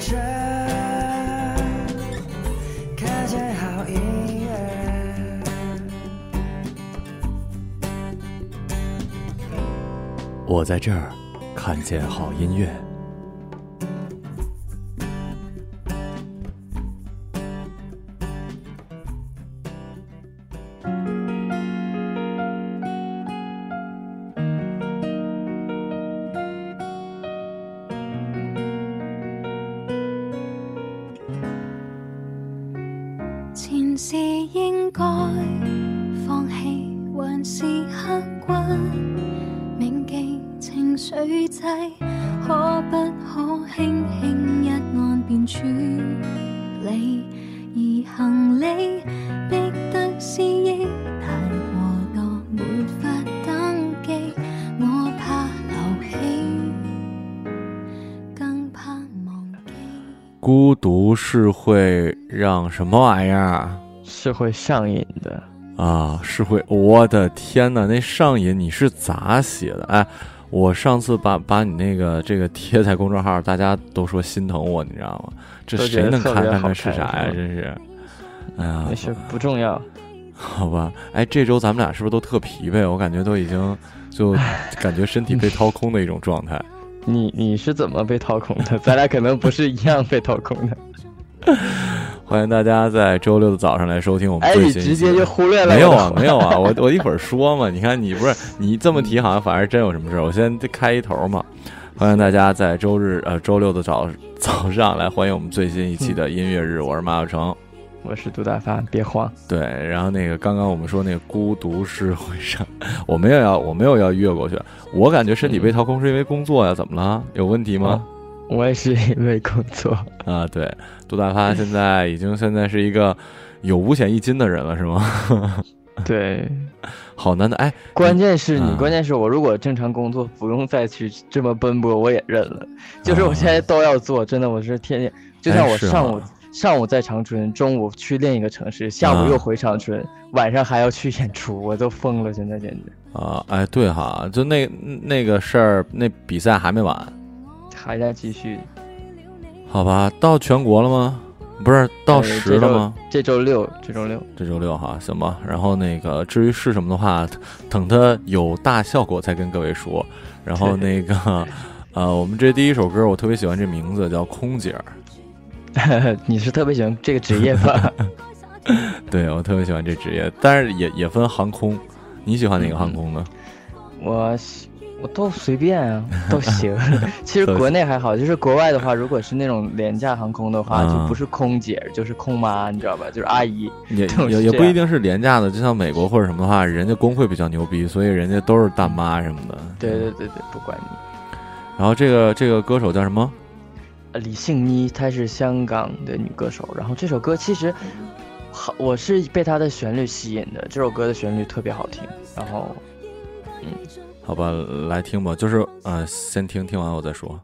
我在这看见好音乐。我在这儿看见好音乐。会让什么玩意儿是会上瘾的。啊？是会，我的天呐，那上瘾你是咋写的？哎，我上次把把你那个这个贴在公众号，大家都说心疼我，你知道吗？这谁能看看这是啥呀？真是，哎呀，没事，不重要。好吧，哎，这周咱们俩是不是都特疲惫？我感觉都已经就感觉身体被掏空的一种状态。你你是怎么被掏空的？咱俩可能不是一样被掏空的。欢迎大家在周六的早上来收听我们哎，最新一期的你直接就忽略了没有啊没有啊，我我一会儿说嘛。你看你不是你这么提，好像反而真有什么事儿。我先开一头嘛，欢迎大家在周日呃周六的早早上来欢迎我们最新一期的音乐日，我是马小成。我是杜大发，别慌。对，然后那个刚刚我们说那个孤独是会上，我没有要我没有要越过去，我感觉身体被掏空是因为工作呀，怎么了？有问题吗？我也是因为工作，啊，对，杜大发现在已经现在是一个有五险一金的人了，是吗？对，好难的，哎，关键是你，啊关键是我如果正常工作，不用再去这么奔波，我也认了。就是我现在都要做，真的，我是天天，就像我上午、吗？上午在长春，中午去另一个城市，下啊午又回长春，晚上还要去演出，我都疯了，现在简直。啊，哎，对哈，就那那个事儿，那比赛还没完，还在继续。好吧？到全国了吗？不是到呃十了吗？这周六，这周六，这周六哈，行吧。然后那个至于是什么的话，等它有大效果再跟各位说。然后那个，呃，我们这第一首歌我特别喜欢这名字叫《空姐儿》，你是特别喜欢这个职业吧？对我特别喜欢这职业，但是也也分航空。你喜欢哪个航空呢？我喜我都随便啊，都 行。其实国内还好，就是国外的话，如果是那种廉价航空的话，啊就不是空姐，就是空妈，你知道吧？就是阿姨。也也也不一定是廉价的，就像美国或者什么的话，人家工会比较牛逼，所以人家都是大妈什么的。对对对对，不管你。然后这个这个歌手叫什么？呃李杏妮，她是香港的女歌手。然后这首歌其实，好，我是被她的旋律吸引的。这首歌的旋律特别好听。然后，好吧，来听吧，就是呃，先听听完我再说。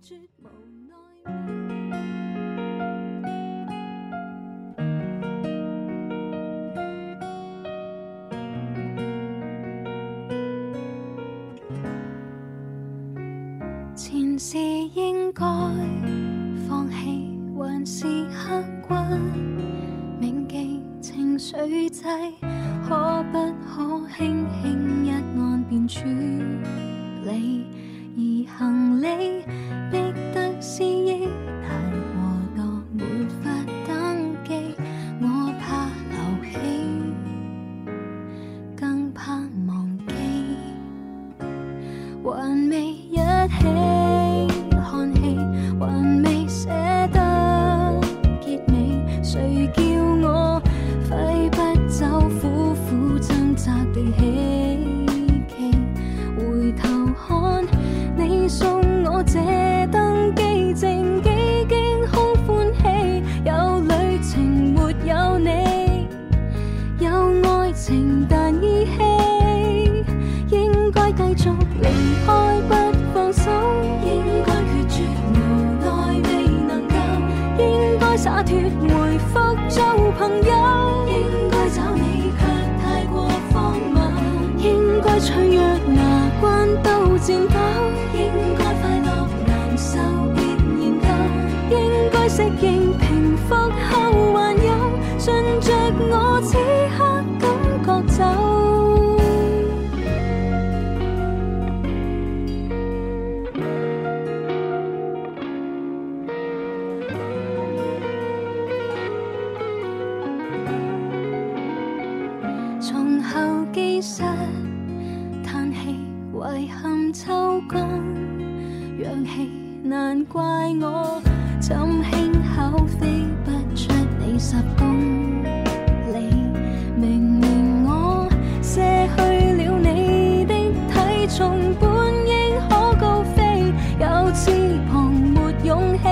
从，本應可高飛，有翅膀沒勇氣，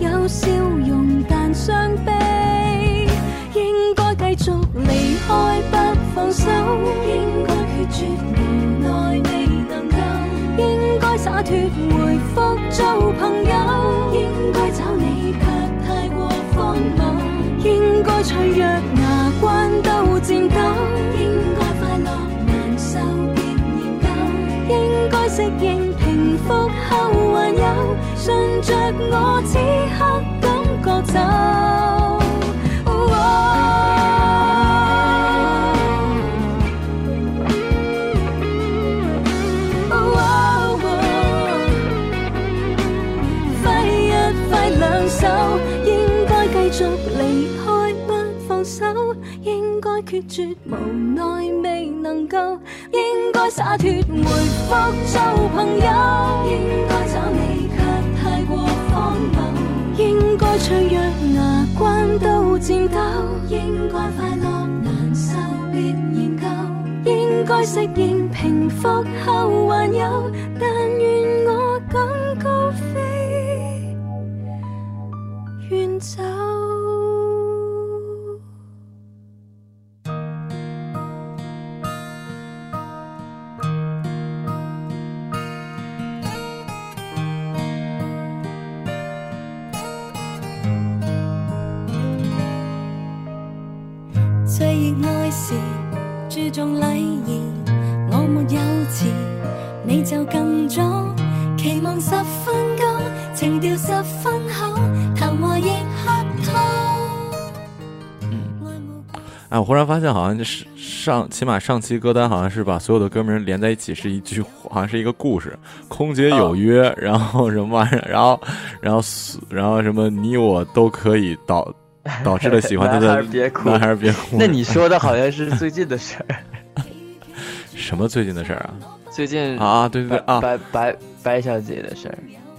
有笑容但傷悲。應該繼續離開不放手，應該決絕無奈未能夠，應該灑脱回复做朋友，应该适应平复后，还有顺着我此刻感觉走。挥一挥两手，应该继续离开不放手，应该决绝，无奈未能够，应该洒脱。回福做朋友。应该找你，却太过荒谬。应该脆弱，牙关都颤抖。应该快乐，难受别研究。应该适应平复后还有，但愿。忽然发现，好像是上起码上期歌单好像是把所有的歌名连在一起，是一句，好像是一个故事。空姐有约，然后什么玩意儿，然后然后然后什么你我都可以导 导致了喜欢他男孩的儿别哭男孩别哭。那你说的好像是最近的事儿，什么最近的事儿啊？最近啊，对对对啊，白白白小姐的事儿。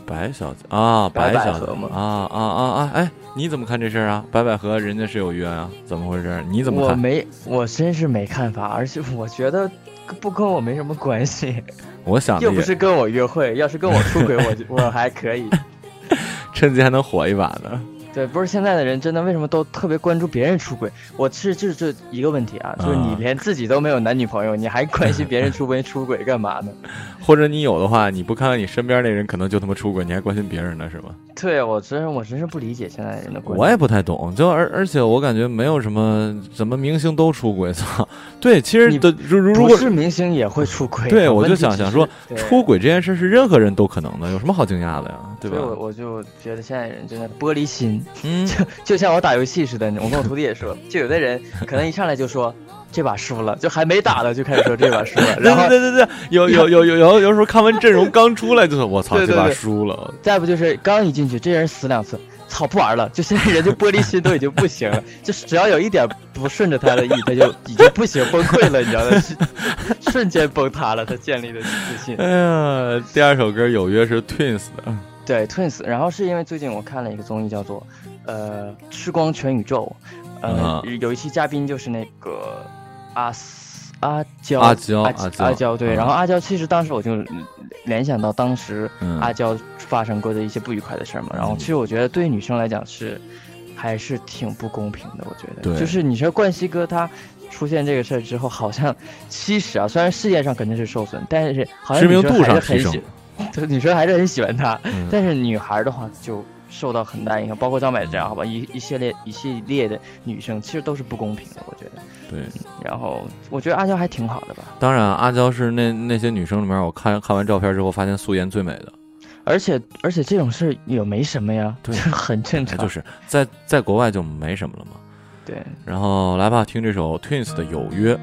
白小姐啊，白百小姐合嘛啊啊啊啊！哎，你怎么看这事儿啊？白百合人家是有约啊，怎么回事？你怎么看？我没，我真是没看法，而且我觉得不跟我没什么关系，我想又不是跟我约会，要是跟我出轨，我我还可以。趁机还能火一把呢。对，不是现在的人真的为什么都特别关注别人出轨？我是就是这一个问题啊，就是你啊连自己都没有男女朋友，你还关心别人出轨 出轨干嘛呢？或者你有的话，你不看看你身边那人可能就他妈出轨，你还关心别人呢是吗？对我真是我真是不理解现在人的观我也不太懂，就而而且我感觉没有什么怎么明星都出轨，操！对，其实你的如如如果是明星也会出轨。对我就想想说，出轨这件事是任何人都可能的，有什么好惊讶的呀？对吧所以？我我就觉得现在人真的玻璃心，嗯，就就像我打游戏似的。我跟我徒弟也说，就有的人可能一上来就说这把输了，就还没打呢就开始说这把输了，对然后对对对对，有有有有有有时候看完阵容刚出来就说，我操，这把输了。再不就是刚一进去这人死两次，操不玩了，就现在人就玻璃心都已经不行了，就是只要有一点不顺着他的意，他就已经不行崩溃了，你知道吗？瞬间崩塌了他建立的自信。哎呀，第二首歌有约是 Twins 的，对 Twins，然后是因为最近我看了一个综艺叫做呃《吃光全宇宙》，呃、啊有一期嘉宾就是那个阿斯阿娇阿娇阿阿娇对，嗯然后阿娇其实当时我就联想到当时嗯阿娇发生过的一些不愉快的事儿嘛，然后其实我觉得对于女生来讲是还是挺不公平的，我觉得，对。就是你说冠希哥他。出现这个事儿之后，好像 其实啊，虽然事业上肯定是受损，但是好像知名度上提升 就女生还是很喜欢他。嗯但是女孩的话就受到很大影响，包括张柏芝啊，好吧，一一系列一系列的女生其实都是不公平的，我觉得。对，然后我觉得阿娇还挺好的吧，当然阿娇是那那些女生里面，我看看完照片之后，发现素颜最美的，而且而且这种事也没什么呀，对这很正常。就是在在国外就没什么了嘛。对，然后来吧，听这首 Twins 的《有约》。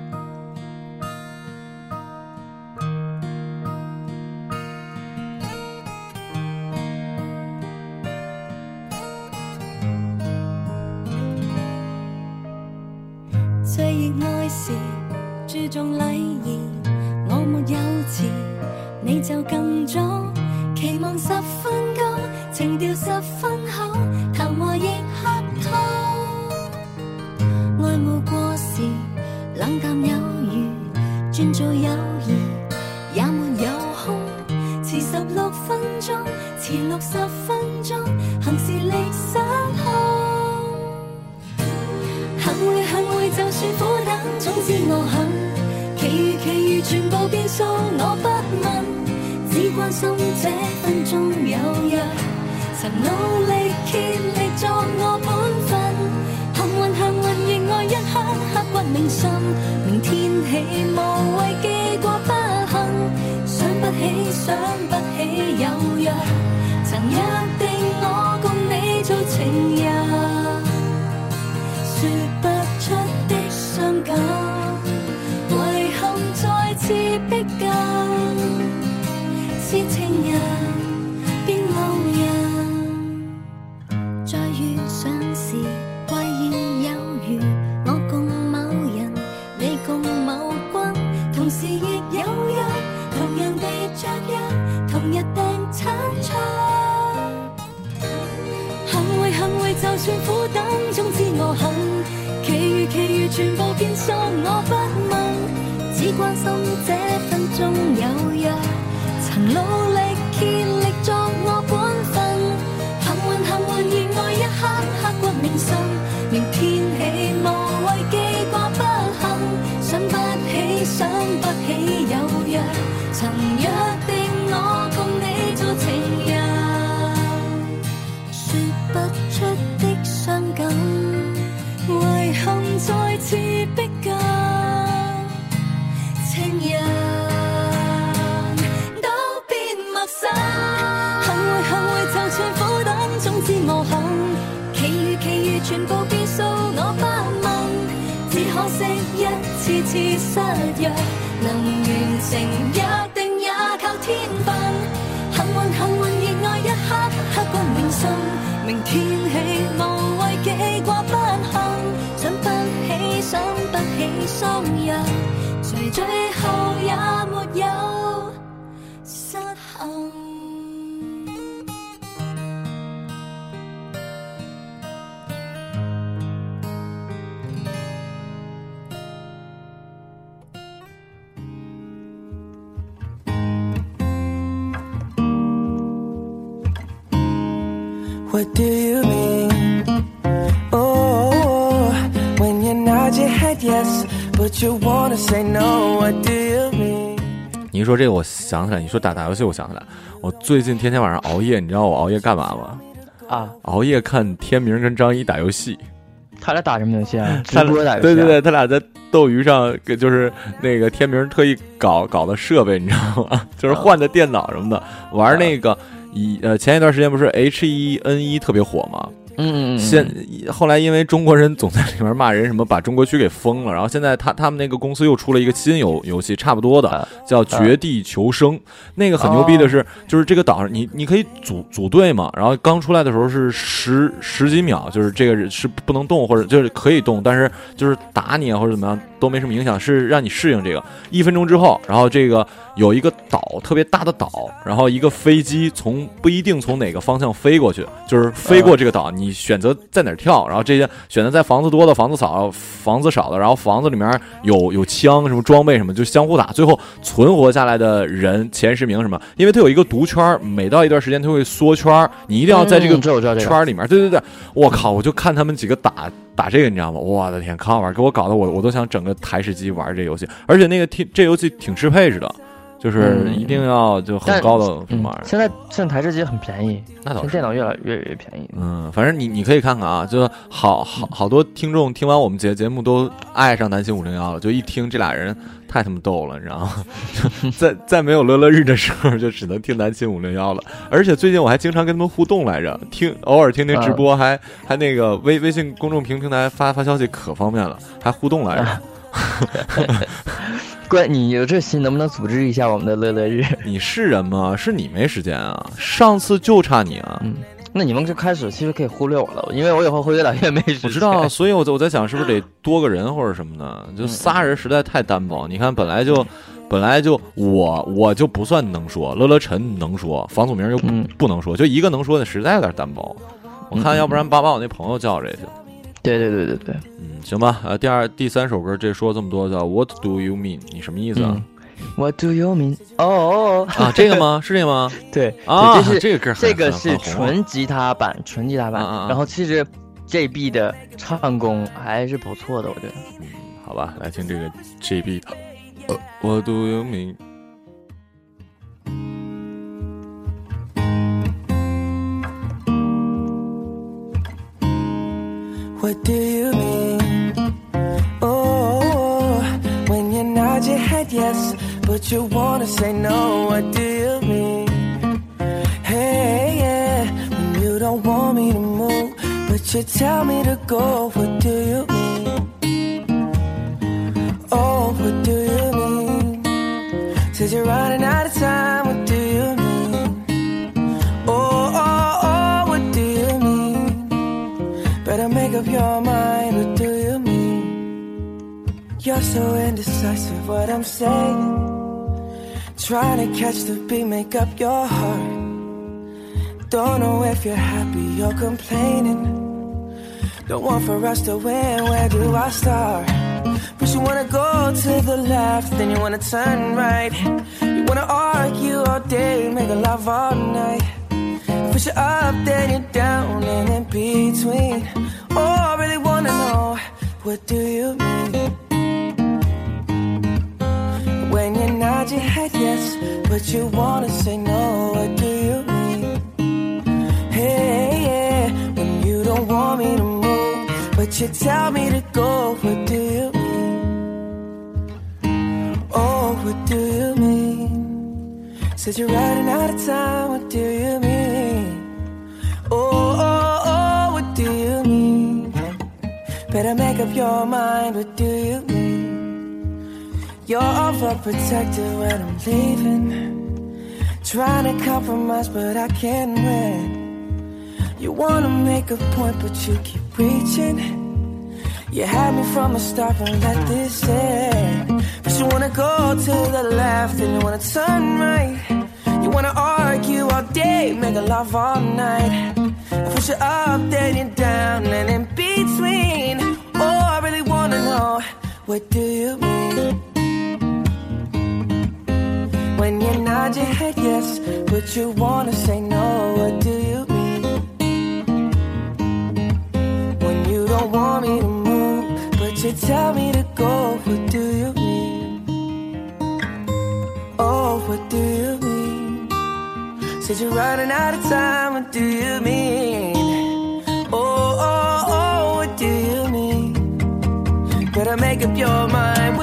起想不起有约，曾约定我共你做情人。关心这分鐘有约。曾努力竭力作我本分，幸运幸運亦愛一刻刻骨铭心。明天起无谓记挂不幸，想不起想不起有约。曾约定我共你做情人。说不出的伤感，遗憾再次逼近，情人都變陌生。幸会幸会，就算苦等，總之无憾。其余其余全部变数，我不問，只可惜一次次失約，能完成约定也靠天分。幸運幸運亦愛一刻刻骨銘心，明天起無謂記掛不幸，想不起想不起双人，最后也没有失衡。Oh, What do you mean? Oh, when you nod your head yes, But you wanna say no. What do you mean? 你一说这个，我想起来，你说打打游戏，我想起来，我最近天天晚上熬夜，你知道我熬夜干嘛吗？啊，熬夜看天明跟张一打游戏，他俩打什么游戏啊？直他播打游戏、啊？对对对，他俩在斗鱼上，给就是那个天明特意搞搞的设备，你知道吗？就是换的电脑什么的，玩那个以呃前一段时间不是 H 一 N 一特别火吗？嗯嗯嗯，现后来因为中国人总在里面骂人，什么把中国区给封了，然后现在他他们那个公司又出了一个新游游戏，差不多的啊叫《绝地求生》，那个很牛逼的是，就是这个岛上你你可以组组队嘛，然后刚出来的时候是十十几秒，就是这个人是不能动或者就是可以动，但是就是打你啊或者怎么样都没什么影响，是让你适应这个。一分钟之后，然后这个有一个岛特别大的岛，然后一个飞机从不一定从哪个方向飞过去，就是飞过这个岛，你选择在哪儿跳，然后这些选择在房子多的、房子少、房子少的，然后房子里面有有枪什么装备什么，就相互打，最后存活下来的人前十名什么，因为它有一个毒圈儿，每到一段时间它会缩圈儿，你一定要在这个圈儿里面。对对对，我靠，我就看他们几个打打这个，你知道吗？我的天，可好玩，给我搞得我我都想整个台式机玩这游戏，而且那个挺这游戏挺吃配置的。就是嗯一定要就很高的什嗯么玩意，儿。现在现在台式机很便宜，那倒是电脑越来越越便宜。嗯，反正你你可以看看啊，就好好好多听众听完我们节节目都爱上南星五零幺了，就一听这俩人太他妈逗了，你知道吗？就 在在没有乐乐日的时候，就只能听南星五零幺了。而且最近我还经常跟他们互动来着，听偶尔听听直播，还还那个微微信公众平平台发发消息可方便了，还互动来着。关你有这心，能不能组织一下我们的乐乐日？你是人吗？是你没时间啊！上次就差你啊！嗯，那你们就开始其实可以忽略我了，因为我以后会越来越没时间。我知道，所以我在我在想，是不是得多个人或者什么的？就仨人实在太单薄。你看，本来就本来就我我就不算能说，乐乐晨能说，房祖名又不能说，就一个能说的，实在有点单薄。我看，嗯要不然把把我那朋友叫这去。对对对对对，嗯，行吧。呃，第二、第三首歌，这说这么多叫 What do you mean？你什么意思啊嗯？What do you mean？哦哦，哦啊，这个吗？是这个吗？对啊，这是这个歌这个是纯吉他版，纯吉他版。然后其实 JB 的唱功还是不错的，我觉得。嗯好吧，来听这个 JB 的。呃 What do you mean？What do you mean? Oh, when you nod your head yes, but you wanna say no. What do you mean? Hey, yeah, when you don't want me to move, but you tell me to go. What do you mean? Oh, what do you mean? Says you're running out of time. Up your mind, what do you mean? You're so indecisive, what I'm saying. Trying to catch the beat, make up your heart. Don't know if you're happy or complaining. Don't want for us to win, where do I start? But you wanna go to the left, then you wanna turn right. You wanna argue all day, make love all night. Push you up, then you're down, and in between. Oh, I really wanna know, what do you mean? When you nod your head yes, but you wanna say no, what do you mean? Hey, yeah, when you don't want me to move, but you tell me to go, what do you mean? Oh, what do you mean? Said you're running out of time, what do you mean? Oh, oh, oh, what do you? Better make up your mind, what do you mean? You're overprotective when I'm leaving. Trying to compromise, but I can't win. You wanna make a point, but you keep reaching. You had me from the start, won't let this end. But you wanna go to the left and you wanna turn right. You wanna argue all day, make a love all night. I push you up, then you're down, and in between. What do you mean? When you nod your head yes, but you wanna say no, what do you mean? When you don't want me to move, but you tell me to go, what do you mean? Oh, what do you mean? Said you're running out of time, what do you mean? Make up your mind,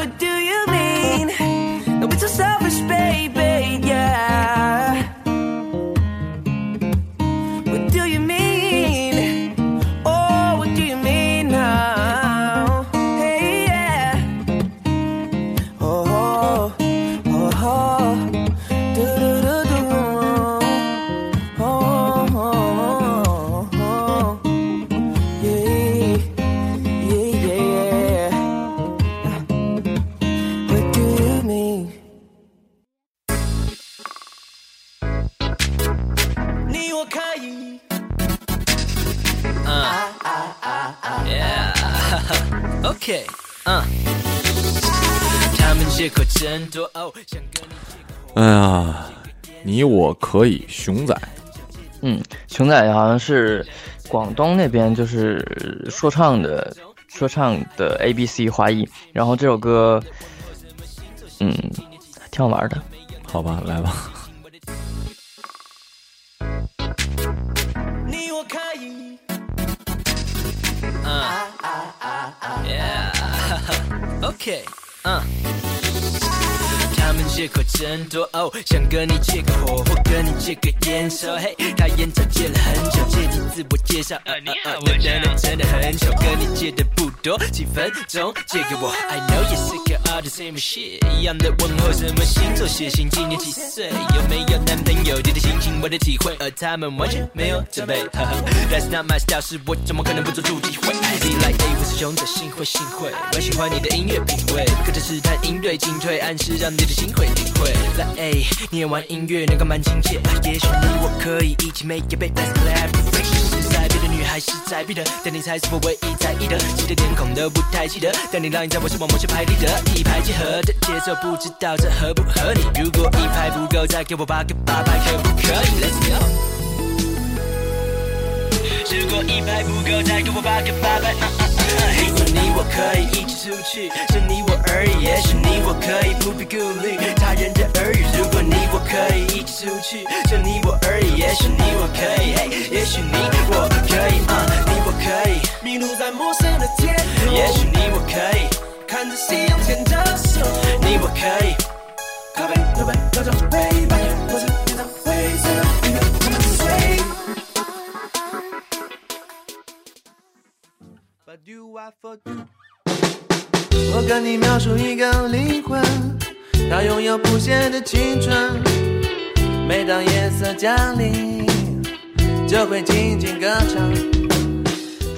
你我可以，熊仔，嗯，熊仔好像是广东那边就是说唱的，说唱的 A B C 华裔，然后这首歌，嗯，挺好玩的。好吧，来吧。你我可以。OK，嗯。他们借口真多哦，想跟你借个火，或跟你借个烟抽。嘿，他烟草戒了很久，借题自我介绍。呃，你好，我真的真的很久，跟你借的不多，几分钟借给我。I know you sick of all the same shit，一样的问候，什么星座、血型、今年几岁，有没有男朋友？你的心情我的体会，而他们完全没有准备。哈 哈，That's not my style，是我怎么可能不做出机会？Be like A，我是勇者，幸会幸会，我喜欢你的音乐品味，跟着试探应对进退，暗示让你的心会领会。来 A，你也玩音乐，能够蛮亲切，也许你我可以一起 make it big，Let's collaborate。是在别的女孩是在逼的，但你才是我唯一在意的，记得脸孔都不太记得，但你让你在我是我某些排列的一拍即合的节奏，不知道这合不合理？如果一拍不够，再给我八个八拍，可不可以？Let's go。如果一拍不够，再给我八个八拍。如果！你我可以一起出去，是你我而已。也许你我可以不必顾虑他人的耳语。如果你我可以一起出去，是你我而已。也许你我可以，也许你我可以，啊，你我可以。迷路在陌生的街头，也许你我可以，看着夕阳牵着手，你我可以。咖啡牛排调整杯我跟你描述一个灵魂，它拥有不懈的青春。每当夜色降临，就会静静歌唱。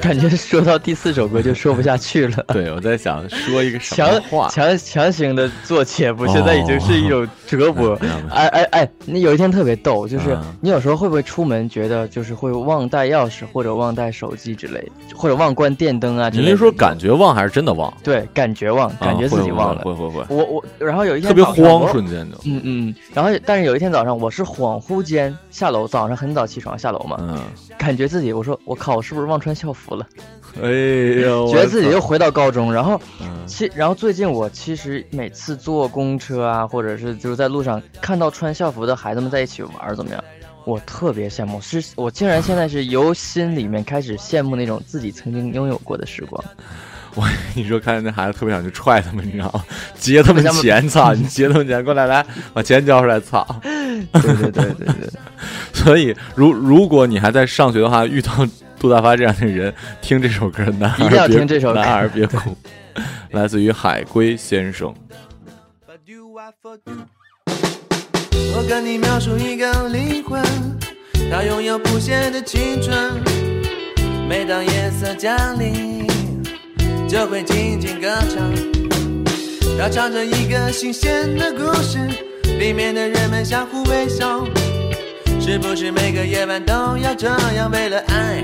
感觉说到第四首歌就说不下去了。对，我在想说一个什强么话。强强行的做且不，现在已经是一种折磨哎哎哎，你有一天特别逗，就是嗯你有时候会不会出门觉得就是会忘带钥匙或者忘带手机之类的，或者忘关电灯啊之类的？您是说感觉忘还是真的忘？对，感觉忘，感觉自己忘了。会会会会，我我，然后有一天特别慌，瞬间就。嗯嗯，然后但是有一天早上，我是恍惚间下楼，早上很早起床下楼嘛，嗯，感觉自己我说我靠，我是不是忘穿校服了？哎呦，觉得自己又回到高中，然后嗯其然后最近我其实每次坐公车啊，或者是就是在路上看到穿校服的孩子们在一起玩儿怎么样，我特别羡慕，是我竟然现在是由心里面开始羡慕那种自己曾经拥有过的时光。我你说看见那孩子特别想去踹他们，你知道吗？劫他们他们钱，操！你劫他们钱，过来来，把钱交出来，操！对对对对对，所以，如如果你还在上学的话，遇到杜大发这样的人，听这首歌，男孩一定要别听这首歌男孩别哭。来自于海龟先生？我跟你描述一个灵魂，它拥有不谢的青春。每当夜色降临，就会静静歌唱。它唱着一个新鲜的故事，里面的人们相互微笑。是不是每个夜晚都要这样，为了爱，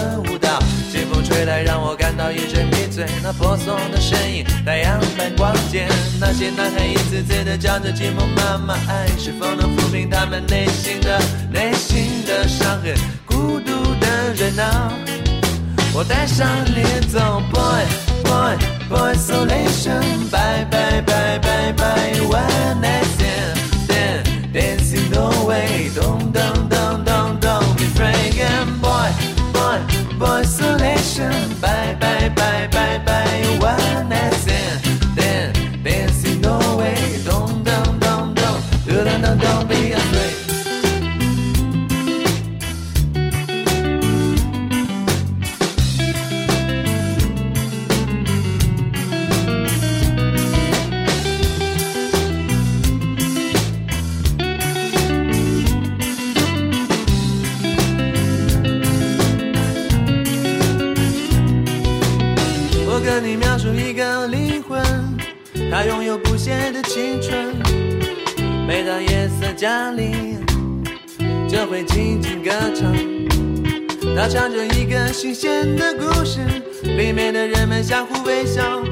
一阵迷醉。那婆娑的身影，太阳般光洁。那些男孩一次次的叫着寂寞妈妈，爱是否能抚平他们内心的内心的伤痕？孤独的人啊。我带上你走，boy boy boy isolation，拜拜拜拜拜，one night stand stand dancing the boy boy isolation，拜拜拜拜描述一个灵魂，它拥有不谢的青春。每当夜色降临，就会轻轻歌唱。它唱着一个新鲜的故事，里面的人们相互微笑。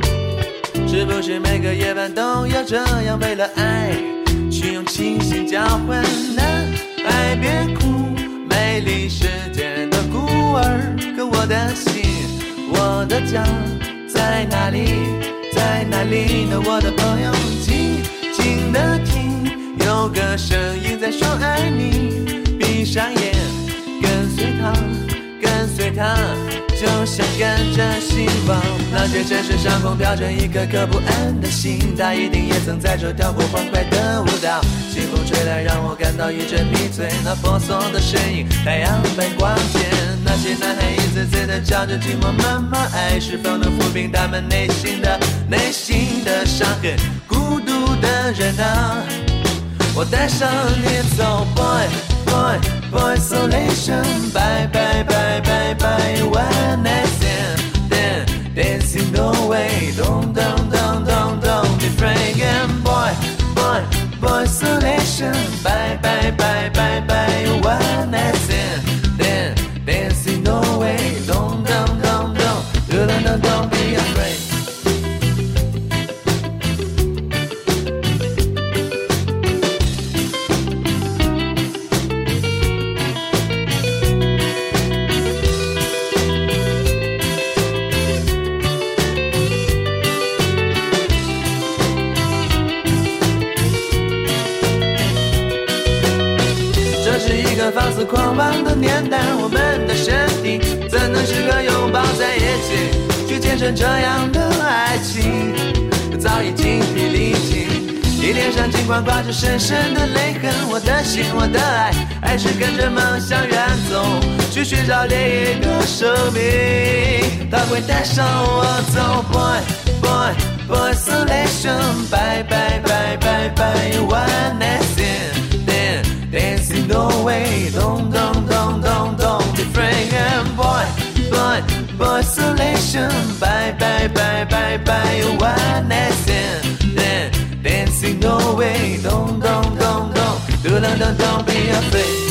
是不是每个夜晚都要这样，为了爱去用清醒交换？男孩别哭，美丽世界的孤儿。可我的心，我的家在哪里？在哪里呢？我的朋友，静静的听，有个声音在说爱你。闭上眼，跟随他，跟随他，就像跟着希望。那些城市上空飘着一颗颗不安的心，它一定也曾在这跳过欢快的舞蹈。清风吹来，让我感到一阵迷醉。那婆娑的身影，太阳般光洁。那些男孩一次次的叫着寂寞妈妈，爱是否能抚平他们内心的内心的伤痕？孤独的人啊。我带上你走，boy boy boy boy isolation，bye bye bye bye bye one night stand then dancing no way. Don't don't don't don't don't be afraid and boy boy boy isolation bye bye bye bye bye. One night stand then dancing no way. Don't don't don't don't don't don't don't be afraid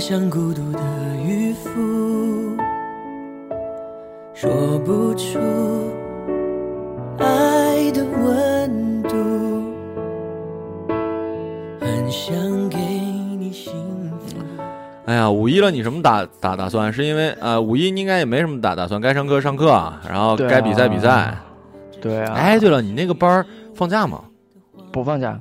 像孤独的渔夫，说不出爱的温度，很想给你幸福。哎呀，五一了，你什么打打打算？是因为呃，五一你应该也没什么打打算，该上课上课，然后该比赛比赛。对啊，哎，对了，你那个班儿放假吗？不放假，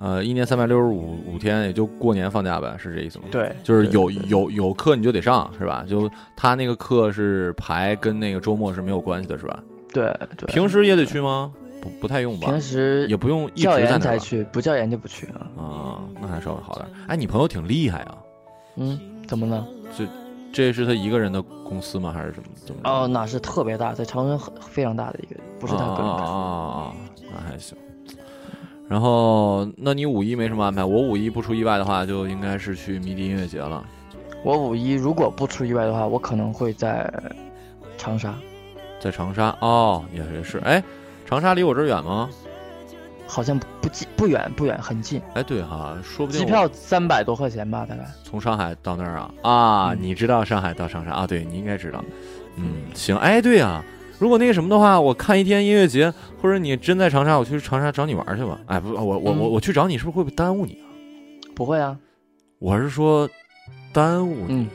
呃，一年三百六十五五天，也就过年放假呗，是这意思吗？，对，就是有有有课你就得上，是吧？就他那个课是排跟那个周末是没有关系的，是吧？对对。平时也得去吗？不不太用吧平，时也不用一直教在那儿吧研才去，不教研就不去啊。啊，那还稍微好点儿。哎，你朋友挺厉害啊，嗯，怎么了？这这是他一个人的公司吗？还是什么？怎么？哦，那是特别大，在长春很非常大的一个，不是他个人。啊啊啊，那还行。然后，那你五一没什么安排？我五一不出意外的话，就应该是去迷笛音乐节了，我五一如果不出意外的话，我可能会在长沙，在长沙。哦，也也是。哎，长沙离我这儿远吗？好像不不近不远不远，很近，哎，对哈，说不定机票三百多块钱吧，大概。从上海到那儿啊啊！嗯你知道上海到长沙啊？对，你应该知道。嗯，行。哎，对呀、如果那个什么的话，我看一天音乐节，或者你真在长沙，我去长沙找你玩去吧。哎，不，我我我嗯我去找你，是不是会不会耽误你啊？不会啊，我是说，耽误你。嗯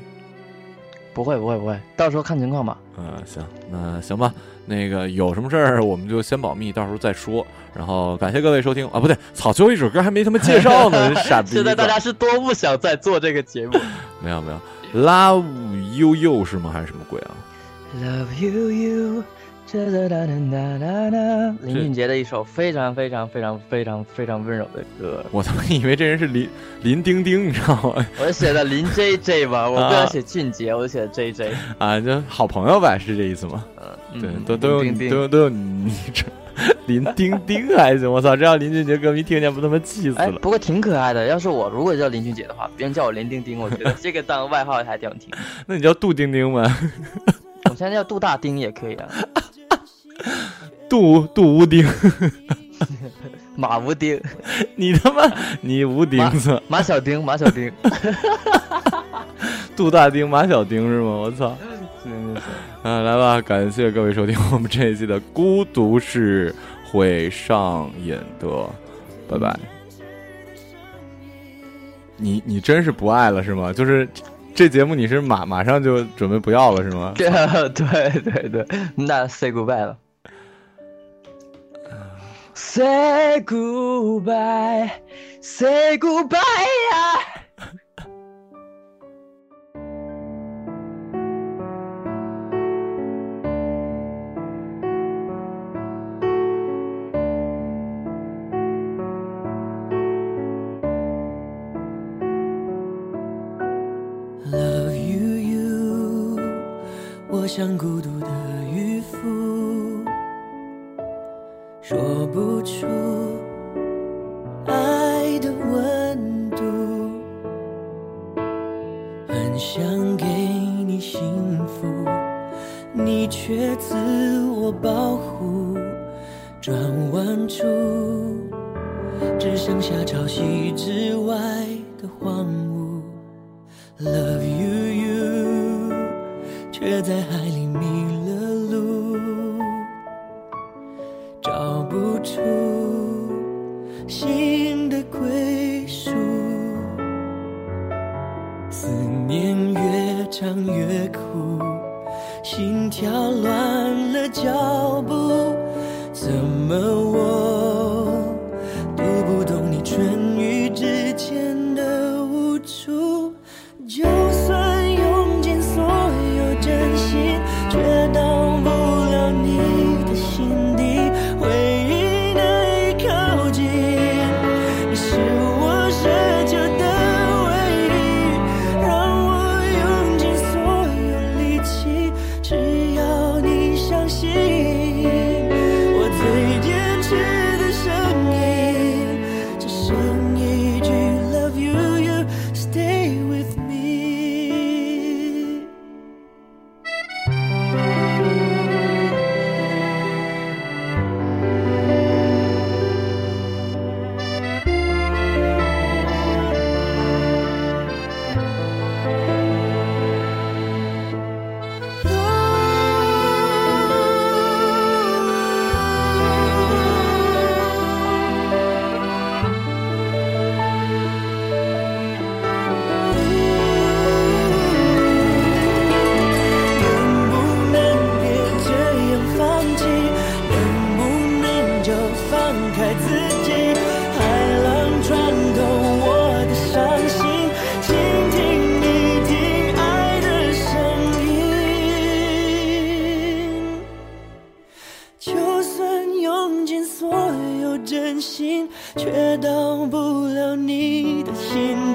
不会不会不会，到时候看情况吧。嗯，行，那行吧。那个有什么事儿我们就先保密，到时候再说。然后感谢各位收听啊，不对，草最后一首歌还没他妈介绍呢，傻逼！现在大家是多不想再做这个节目。没有没有，Love You You 是吗？还是什么鬼啊？Love you you，哒哒哒哒哒哒。林俊杰的一首非常非常非常非常非常温柔的歌。我他妈以为这人是林林丁丁，你知道吗？我写的林 J J 吧，我不想写俊杰，我就写的 J J。啊，就好朋友呗，是这意思吗？嗯，对，嗯都都有林丁丁都有都有昵称，林丁丁还行，我操，这让林俊杰歌迷听见不他妈气死哎，了。不过挺可爱的。要是我如果叫林俊杰的话，别人叫我林丁丁，我觉得这个当外号还挺好听。那你叫杜丁丁呗，我现在叫杜大丁也可以啊，杜杜无丁，马无丁、你他妈你无钉子，马小丁、马小丁。杜大丁马小丁是吗？我操！嗯，啊，来吧，感谢各位收听我们这一期的《孤独是会上瘾的》，拜拜。你你真是不爱了是吗？就是这节目你是马马上就准备不要了是吗？对对对对，那 say goodbye 了。Say goodbye, say goodbye 呀、像孤独的渔夫，说不出爱的温度，很想给你幸福，你却自我保护，转弯处只剩下潮汐之外却到不了你的心。